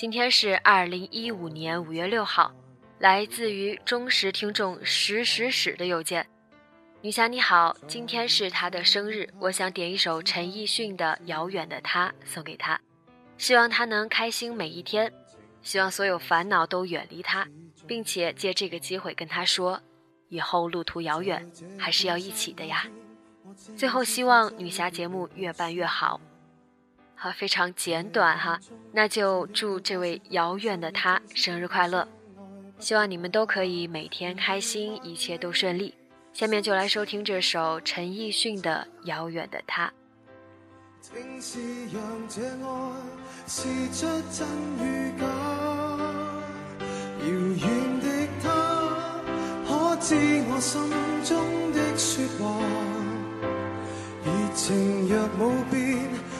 今天是二零一五年五月六号，来自于忠实听众史史史的邮件。女侠你好，今天是他的生日，我想点一首陈奕迅的《遥远的她》送给他，希望他能开心每一天，希望所有烦恼都远离他，并且借这个机会跟他说，以后路途遥远，还是要一起的呀。最后，希望女侠节目越办越好。好，非常简短哈，那就祝这位遥远的他生日快乐，希望你们都可以每天开心，一切都顺利。下面就来收听这首陈奕迅的《遥远的他》。情若冇变，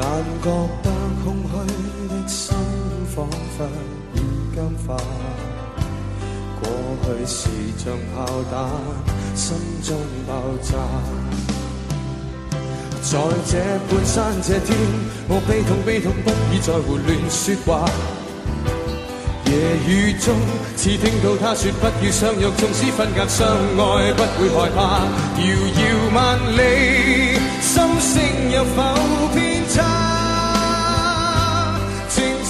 但觉得空虚的心仿佛已僵化。过去是像炮弹，心中爆炸。在这半山这天，我悲痛悲痛，不已再胡乱说话。夜雨中，似听到他说不要相约，纵使分隔相爱，不会害怕。遥遥万里，心声有否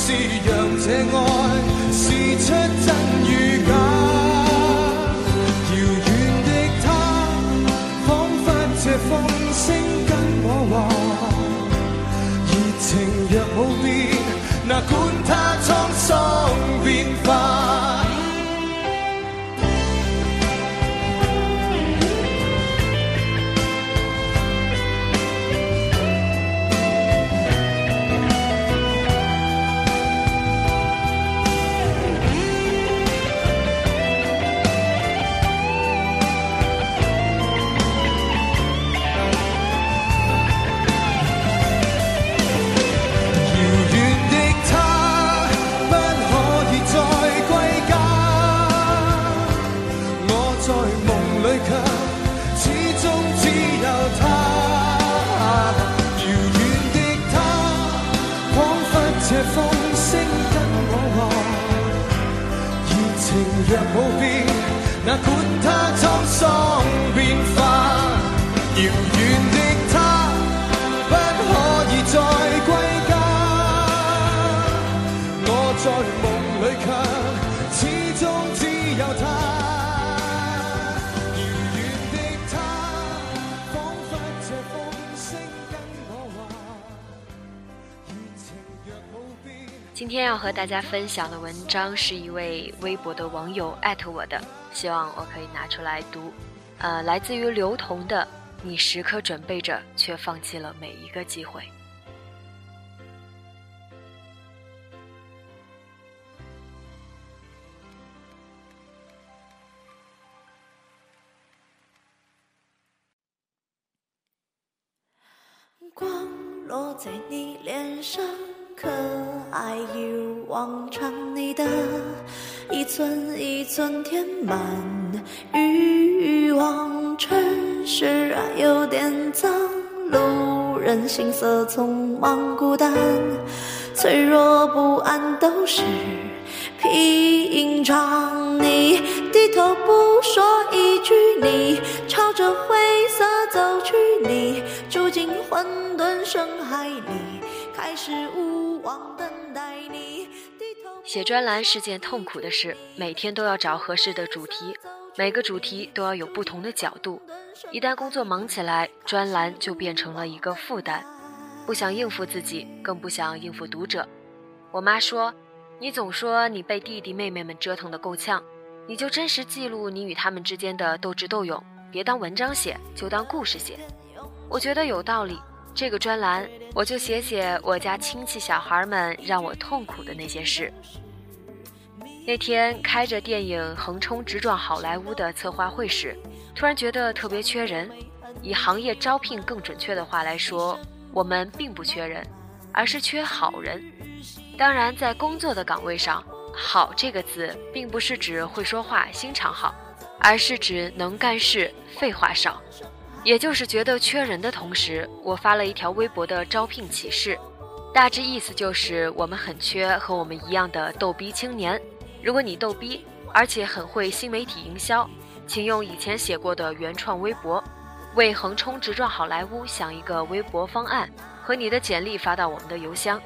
是让这爱试出真与假。遥远的他，仿佛这风声跟我话，热情若无变，哪管他沧桑。变化。若冇变，哪管它沧桑变化。今天要和大家分享的文章是一位微博的网友艾特我的，希望我可以拿出来读。呃，来自于刘同的，你时刻准备着，却放弃了每一个机会。光落在你脸上，可爱一如往常，你的一寸一寸填满欲望，城市啊有点脏，路人行色匆忙孤单，脆弱不安都是平常。你低头不说一句，你朝着灰色走去，你住进混沌深海里，还是无望等待你。低头写专栏是件痛苦的事，每天都要找合适的主题，每个主题都要有不同的角度。一旦工作忙起来，专栏就变成了一个负担，不想应付自己，更不想应付读者。我妈说：“你总说你被弟弟妹妹们折腾得够呛，你就真实记录你与他们之间的斗智斗勇，别当文章写，就当故事写。”我觉得有道理。这个专栏我就写写我家亲戚小孩们让我痛苦的那些事。那天开着电影横冲直撞好莱坞的策划会时，突然觉得特别缺人。以行业招聘更准确的话来说，我们并不缺人，而是缺好人。当然，在工作的岗位上，“好”这个字并不是指会说话、心肠好，而是指能干事、废话少。也就是觉得缺人的同时，我发了一条微博的招聘启事，大致意思就是我们很缺和我们一样的逗逼青年。如果你逗逼，而且很会新媒体营销，请用以前写过的原创微博，为横冲直撞好莱坞想一个微博方案，和你的简历发到我们的邮箱。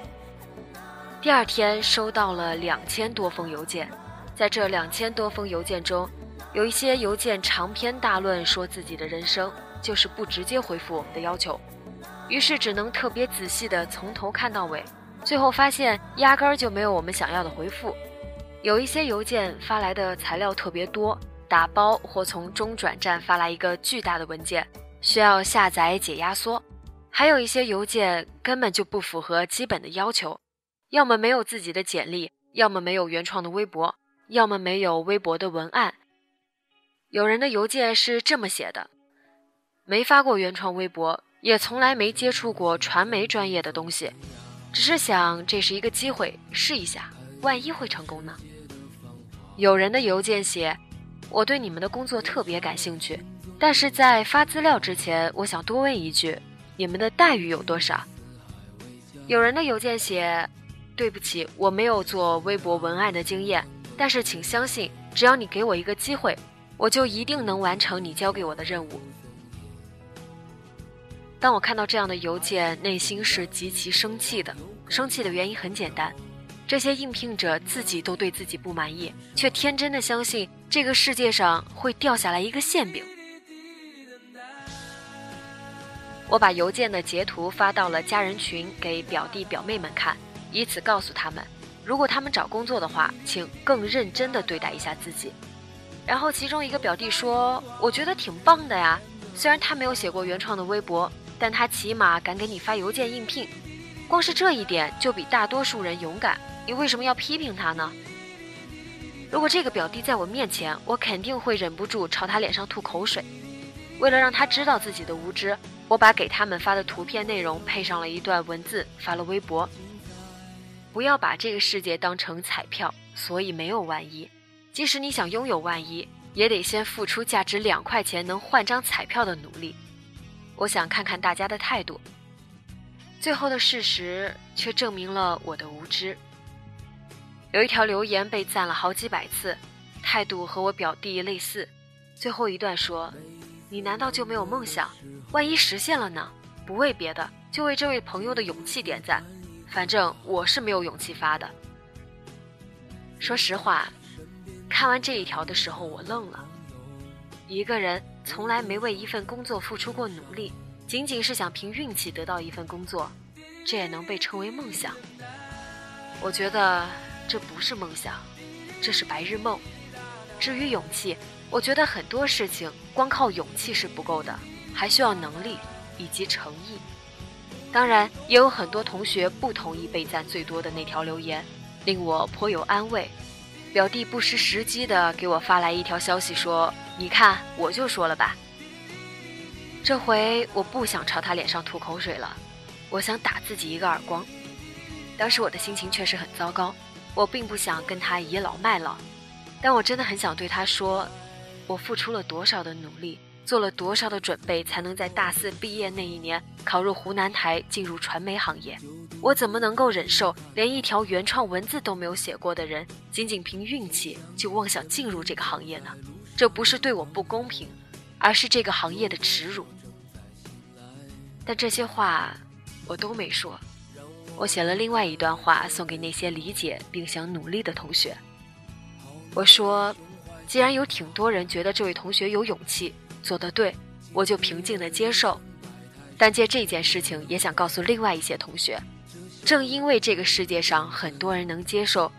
第二天收到了两千多封邮件，在这两千多封邮件中，有一些邮件长篇大论说自己的人生，就是不直接回复我们的要求，于是只能特别仔细的从头看到尾，最后发现压根儿就没有我们想要的回复。有一些邮件发来的材料特别多，打包或从中转站发来一个巨大的文件，需要下载解压缩；还有一些邮件根本就不符合基本的要求。要么没有自己的简历，要么没有原创的微博，要么没有微博的文案。有人的邮件是这么写的：没发过原创微博，也从来没接触过传媒专业的东西，只是想这是一个机会，试一下，万一会成功呢？有人的邮件写：我对你们的工作特别感兴趣，但是在发资料之前，我想多问一句，你们的待遇有多少？有人的邮件写。对不起，我没有做微博文案的经验，但是请相信，只要你给我一个机会，我就一定能完成你交给我的任务。当我看到这样的邮件，内心是极其生气的。生气的原因很简单，这些应聘者自己都对自己不满意，却天真的相信这个世界上会掉下来一个馅饼。我把邮件的截图发到了家人群，给表弟表妹们看。以此告诉他们，如果他们找工作的话，请更认真地对待一下自己。然后其中一个表弟说：“我觉得挺棒的呀，虽然他没有写过原创的微博，但他起码敢给你发邮件应聘，光是这一点就比大多数人勇敢。你为什么要批评他呢？”如果这个表弟在我面前，我肯定会忍不住朝他脸上吐口水。为了让他知道自己的无知，我把给他们发的图片内容配上了一段文字，发了微博。不要把这个世界当成彩票，所以没有万一。即使你想拥有万一，也得先付出价值两块钱能换张彩票的努力。我想看看大家的态度。最后的事实却证明了我的无知。有一条留言被赞了好几百次，态度和我表弟类似。最后一段说：“你难道就没有梦想？万一实现了呢？不为别的，就为这位朋友的勇气点赞。”反正我是没有勇气发的。说实话，看完这一条的时候，我愣了。一个人从来没为一份工作付出过努力，仅仅是想凭运气得到一份工作，这也能被称为梦想？我觉得这不是梦想，这是白日梦。至于勇气，我觉得很多事情光靠勇气是不够的，还需要能力以及诚意。当然，也有很多同学不同意被赞最多的那条留言，令我颇有安慰。表弟不失时机的给我发来一条消息说：“你看，我就说了吧。”这回我不想朝他脸上吐口水了，我想打自己一个耳光。当时我的心情确实很糟糕，我并不想跟他倚老卖老，但我真的很想对他说，我付出了多少的努力，做了多少的准备，才能在大四毕业那一年考入湖南台，进入传媒行业。我怎么能够忍受连一条原创文字都没有写过的人，仅仅凭运气就妄想进入这个行业呢？这不是对我不公平，而是这个行业的耻辱。但这些话我都没说。我写了另外一段话送给那些理解并想努力的同学。我说，既然有挺多人觉得这位同学有勇气，做得对，我就平静的接受。但借这件事情，也想告诉另外一些同学，正因为这个世界上很多人能接受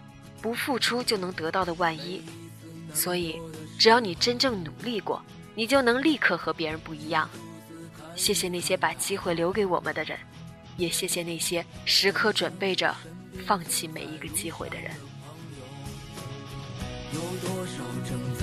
不付出就能得到的万一，所以只要你真正努力过，你就能立刻和别人不一样。谢谢那些把机会留给我们的人。也谢谢那些时刻准备着放弃每一个机会的人。有多少正在